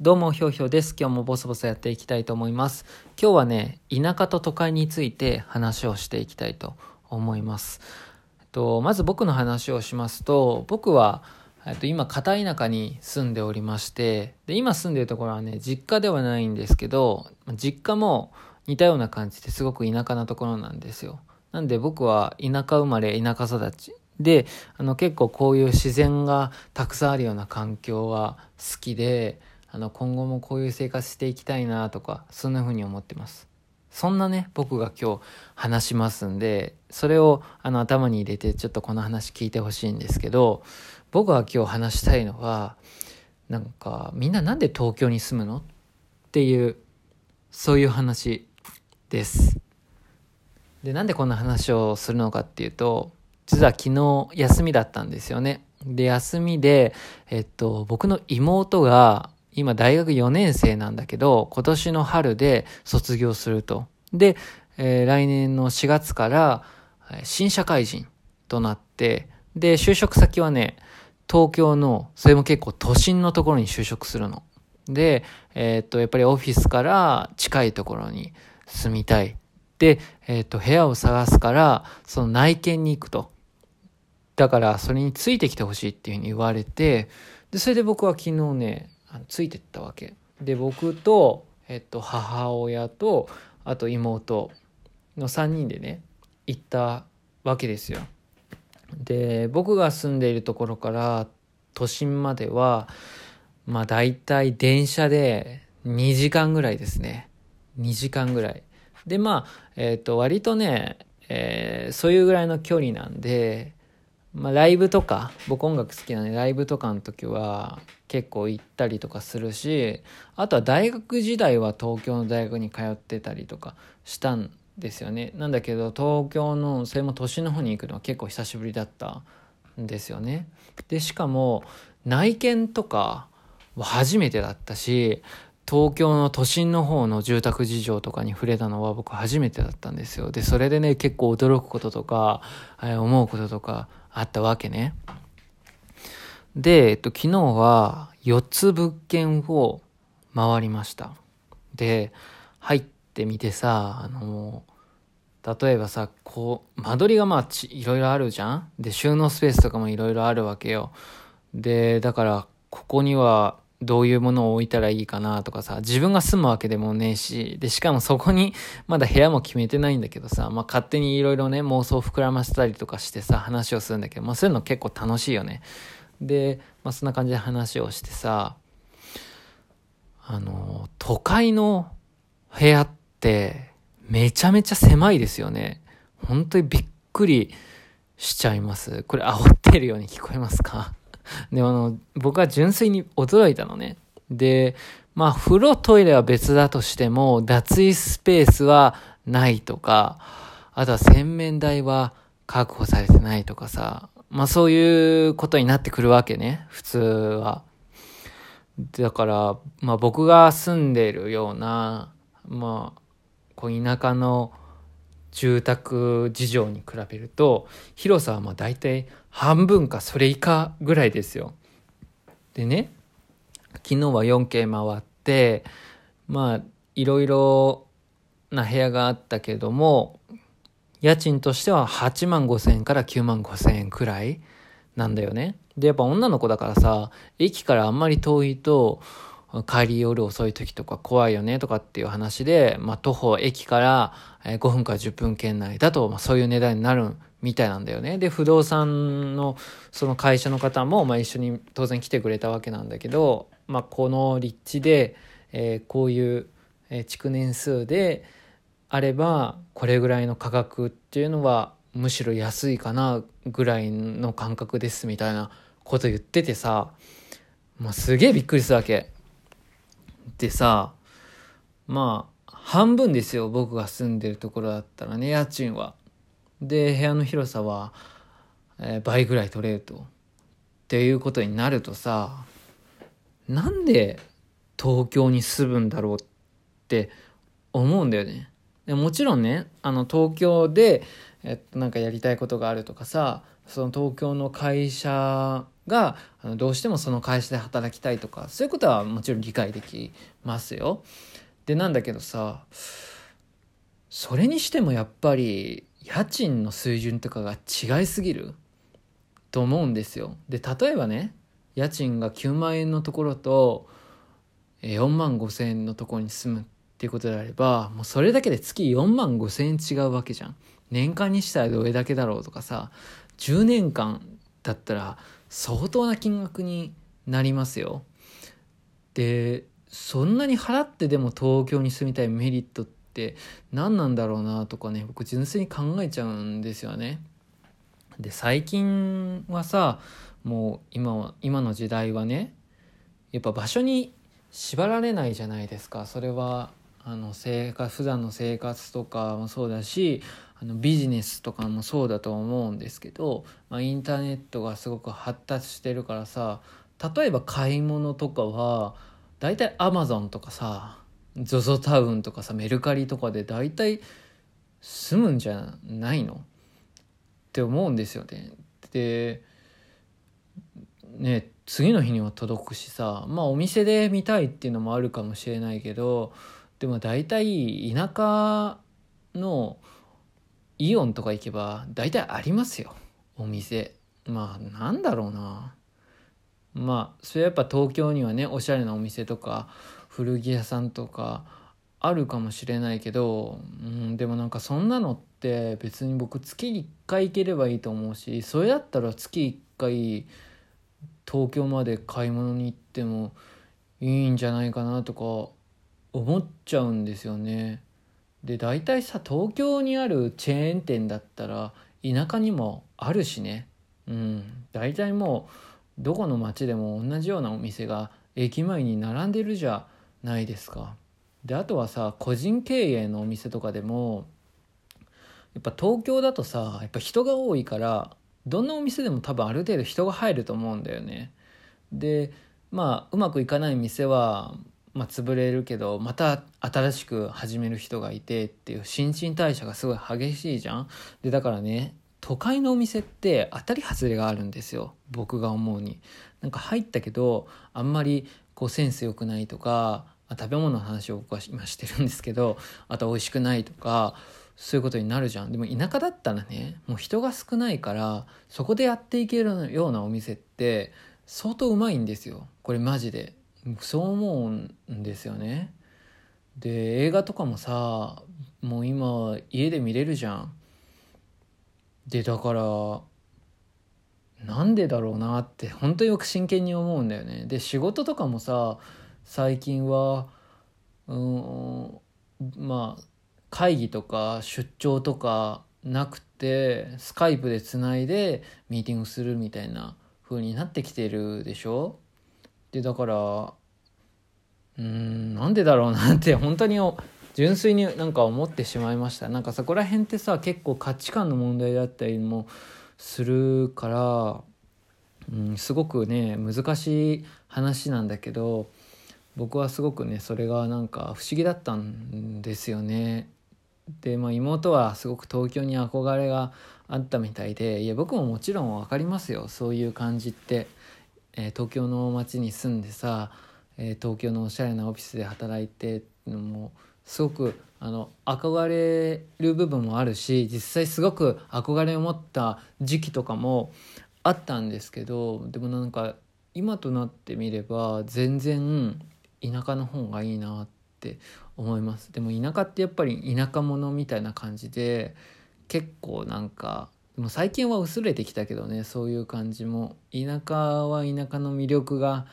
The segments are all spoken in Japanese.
どうも、ひょうひょうです。今日もボソボソやっていきたいと思います。今日はね、田舎と都会について話をしていきたいと思います。えっと、まず僕の話をしますと、僕は、えっと、今、片田舎に住んでおりまして、で、今住んでるところはね、実家ではないんですけど、実家も似たような感じですごく田舎なところなんですよ。なんで僕は田舎生まれ、田舎育ち。で、あの結構こういう自然がたくさんあるような環境は好きで、あの今後もこういう生活していきたいなとかそんな風に思ってます。そんなね僕が今日話しますんでそれをあの頭に入れてちょっとこの話聞いてほしいんですけど僕が今日話したいのはなんかみんななんで東京に住むの？っていうそういう話です。でなんでこんな話をするのかっていうと実は昨日休みだったんですよね。で休みでえっと僕の妹が今大学4年生なんだけど、今年の春で卒業すると。で、えー、来年の4月から新社会人となって、で、就職先はね、東京の、それも結構都心のところに就職するの。で、えー、っと、やっぱりオフィスから近いところに住みたい。で、えー、っと、部屋を探すから、その内見に行くと。だから、それについてきてほしいっていうふうに言われて、で、それで僕は昨日ね、あのついてったわけ。で僕と、えっと、母親とあと妹の3人でね行ったわけですよ。で僕が住んでいるところから都心まではまあ大体電車で2時間ぐらいですね。2時間ぐらい。でまあえっ、と割とね、えー、そういうぐらいの距離なんでまあ、ライブとか僕音楽好きなんでライブとかの時は結構行ったりとかするしあとは大学時代は東京の大学に通ってたりとかしたんですよねなんだけど東京のそれも都心の方に行くのは結構久しぶりだったんですよねでしかも内見とかは初めてだったし東京の都心の方の住宅事情とかに触れたのは僕初めてだったんですよ。で、それでね、結構驚くこととか、え思うこととかあったわけね。で、えっと、昨日は4つ物件を回りました。で、入ってみてさ、あの、例えばさ、こう、間取りがまあいろいろあるじゃん？で、収納スペースとかもいろいろあるわけよ。で、だから、ここにはどういうものを置いたらいいかなとかさ、自分が住むわけでもねえし、で、しかも そこにまだ部屋も決めてないんだけどさ、まあ勝手にいろいろね、妄想を膨らませたりとかしてさ、話をするんだけど、まあそういうの結構楽しいよね。で、まあそんな感じで話をしてさ、あの、都会の部屋ってめちゃめちゃ狭いですよね。本当にびっくりしちゃいます。これ煽ってるように聞こえますか？で、あの、僕は純粋に驚いたのね。で、まあ、風呂、トイレは別だとしても、脱衣スペースはないとか、あとは洗面台は確保されてないとかさ、まあそういうことになってくるわけね、普通は。だから、まあ僕が住んでいるような、まあ、こう田舎の住宅事情に比べると、広さはまあ大体半分かそれ以下ぐらいですよ。でね、昨日は 4K 回って、まあ、いろいろな部屋があったけども、家賃としては8万5千円から9万5千円くらいなんだよね。で、やっぱ女の子だからさ、駅からあんまり遠いと、帰り夜遅い時とか怖いよねとかっていう話で、まあ、徒歩駅から5分から10分圏内だと、まあ、そういう値段になるみたいなんだよね。で、不動産のその会社の方も、まあ、一緒に当然来てくれたわけなんだけど、まあ、この立地で、えー、こういう、築年数であれば、これぐらいの価格っていうのは、むしろ安いかなぐらいの感覚ですみたいなこと言っててさ、まあ、すげえびっくりするわけ。でさ、まあ、半分ですよ、僕が住んでるところだったらね、家賃は。で、部屋の広さは、えー、倍ぐらい取れると。っていうことになるとさ、なんで東京に住むんだろうって思うんだよね。でもちろんね、あの東京で、えっと、なんかやりたいことがあるとかさ、その東京の会社があのどうしてもその会社で働きたいとかそういうことはもちろん理解できますよ。でなんだけどさそれにしてもやっぱり家賃の水準とかが違いすぎる？と思うんですよ。で例えばね家賃が9万円のところと4万5千円のところに住むっていうことであればもうそれだけで月4万5千円違うわけじゃん。年間にしたらどれだけだろうとかさ10年間だったら相当な金額になりますよ。でそんなに払ってでも東京に住みたいメリットって何なんだろうなとかね僕純粋に考えちゃうんですよね。で最近はさもう今は今の時代はねやっぱ場所に縛られないじゃないですかそれはあの生活普段の生活とかもそうだしあのビジネスとかもそうだと思うんですけど、まあ、インターネットがすごく発達してるからさ例えば買い物とかは大体アマゾンとかさ ZOZO タウンとかさメルカリとかで大体住むんじゃないの？って思うんですよね。でね次の日には届くしさまあお店で見たいっていうのもあるかもしれないけどでも大体田舎のイオンとか行けば大体ありますよ。お店。まあなんだろうな。まあそれやっぱ東京にはねおしゃれなお店とか古着屋さんとかあるかもしれないけど、うん、でもなんかそんなのって別に僕月1回行ければいいと思うしそれだったら月1回東京まで買い物に行ってもいいんじゃないかなとか思っちゃうんですよね。で大体さ東京にあるチェーン店だったら田舎にもあるしねうん大体もうどこの町でも同じようなお店が駅前に並んでるじゃないですか。であとはさ個人経営のお店とかでもやっぱ東京だとさやっぱ人が多いからどんなお店でも多分ある程度人が入ると思うんだよね。でまあうまくいかない店はまあ、潰れるけどまた新しく始める人がいてっていう新陳代謝がすごい激しいじゃん。でだからね都会のお店って当たり外れがあるんですよ僕が思うに。なんか入ったけどあんまりこうセンス良くないとか食べ物の話を僕は今してるんですけどあと美味しくないとかそういうことになるじゃんでも田舎だったらねもう人が少ないからそこでやっていけるようなお店って相当うまいんですよこれマジでそう思うんですよね。で映画とかもさもう今家で見れるじゃん。でだからなんでだろうなって本当によく真剣に思うんだよね。で仕事とかもさ最近はうんまあ会議とか出張とかなくてスカイプでつないでミーティングするみたいな風になってきてるでしょ？でだからうんなんでだろうなって 本当に純粋になんか思ってしまいましたなんかそこら辺ってさ結構価値観の問題だったりもするから、うん、すごくね難しい話なんだけど僕はすごくねそれがなんか不思議だったんですよね。で、まあ、妹はすごく東京に憧れがあったみたいでいや僕ももちろん分かりますよそういう感じって、えー、東京の街に住んでさえー、東京のおしゃれなオフィスで働いてってのもすごくあの憧れる部分もあるし実際すごく憧れを持った時期とかもあったんですけどでもなんか今となってみれば全然田舎の方がいいなって思います。でも田舎ってやっぱり田舎者みたいな感じで結構なんかでも最近は薄れてきたけどねそういう感じも田舎は田舎の魅力が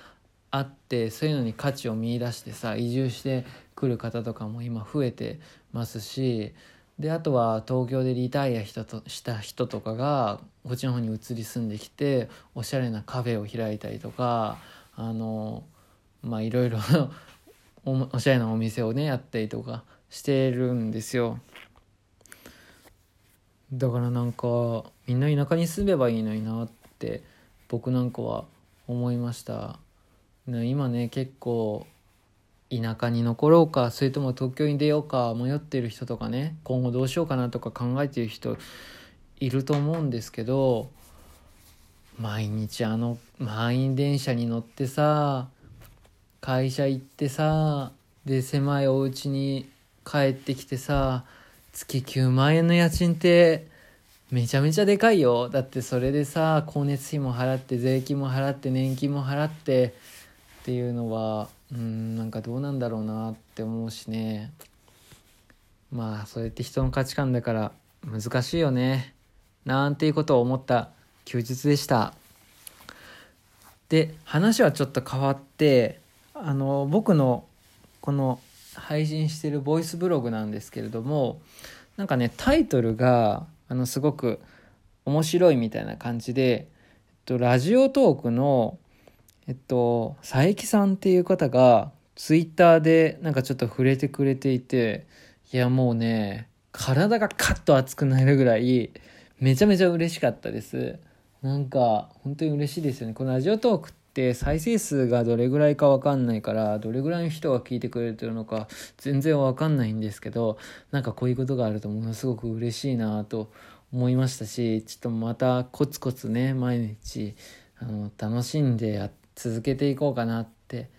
あってそういうのに価値を見いだしてさ移住してくる方とかも今増えてますしであとは東京でリタイアしたとした人とかがこっちの方に移り住んできておしゃれなカフェを開いたりとかあのまあいろいろ おしゃれなお店をねやったりとかしてるんですよ。だからなんかみんな田舎に住めばいいのになって僕なんかは思いました。今ね結構田舎に残ろうかそれとも東京に出ようか迷ってる人とかね今後どうしようかなとか考えてる人いると思うんですけど毎日あの満員電車に乗ってさ会社行ってさで狭いお家に帰ってきてさ月9万円の家賃ってめちゃめちゃでかいよ。だってそれでさ光熱費も払って税金も払って年金も払ってっていうのはうんなんかどうなんだろうなって思うしね。まあそれって人の価値観だから難しいよね。なんていうことを思った。休日でした。で話はちょっと変わってあの僕のこの配信してるボイスブログなんですけれどもなんかねタイトルがあのすごく面白いみたいな感じで、えっと、ラジオトークのえっと佐伯さんっていう方がツイッターでなんかちょっと触れてくれていていやもうね体がカッと熱くなるぐらいめちゃめちゃ嬉しかったです。なんか本当に嬉しいですよね。このラジオトークって再生数がどれぐらいか分かんないからどれぐらいの人が聞いてくれてるのか全然分かんないんですけどなんかこういうことがあるとものすごく嬉しいなと思いましたしちょっとまたコツコツね毎日あの楽しんでや続けていこうかなって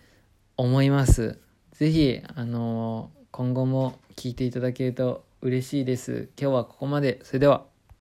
思います。ぜひあの今後も聞いていただけると嬉しいです。今日はここまで。それでは。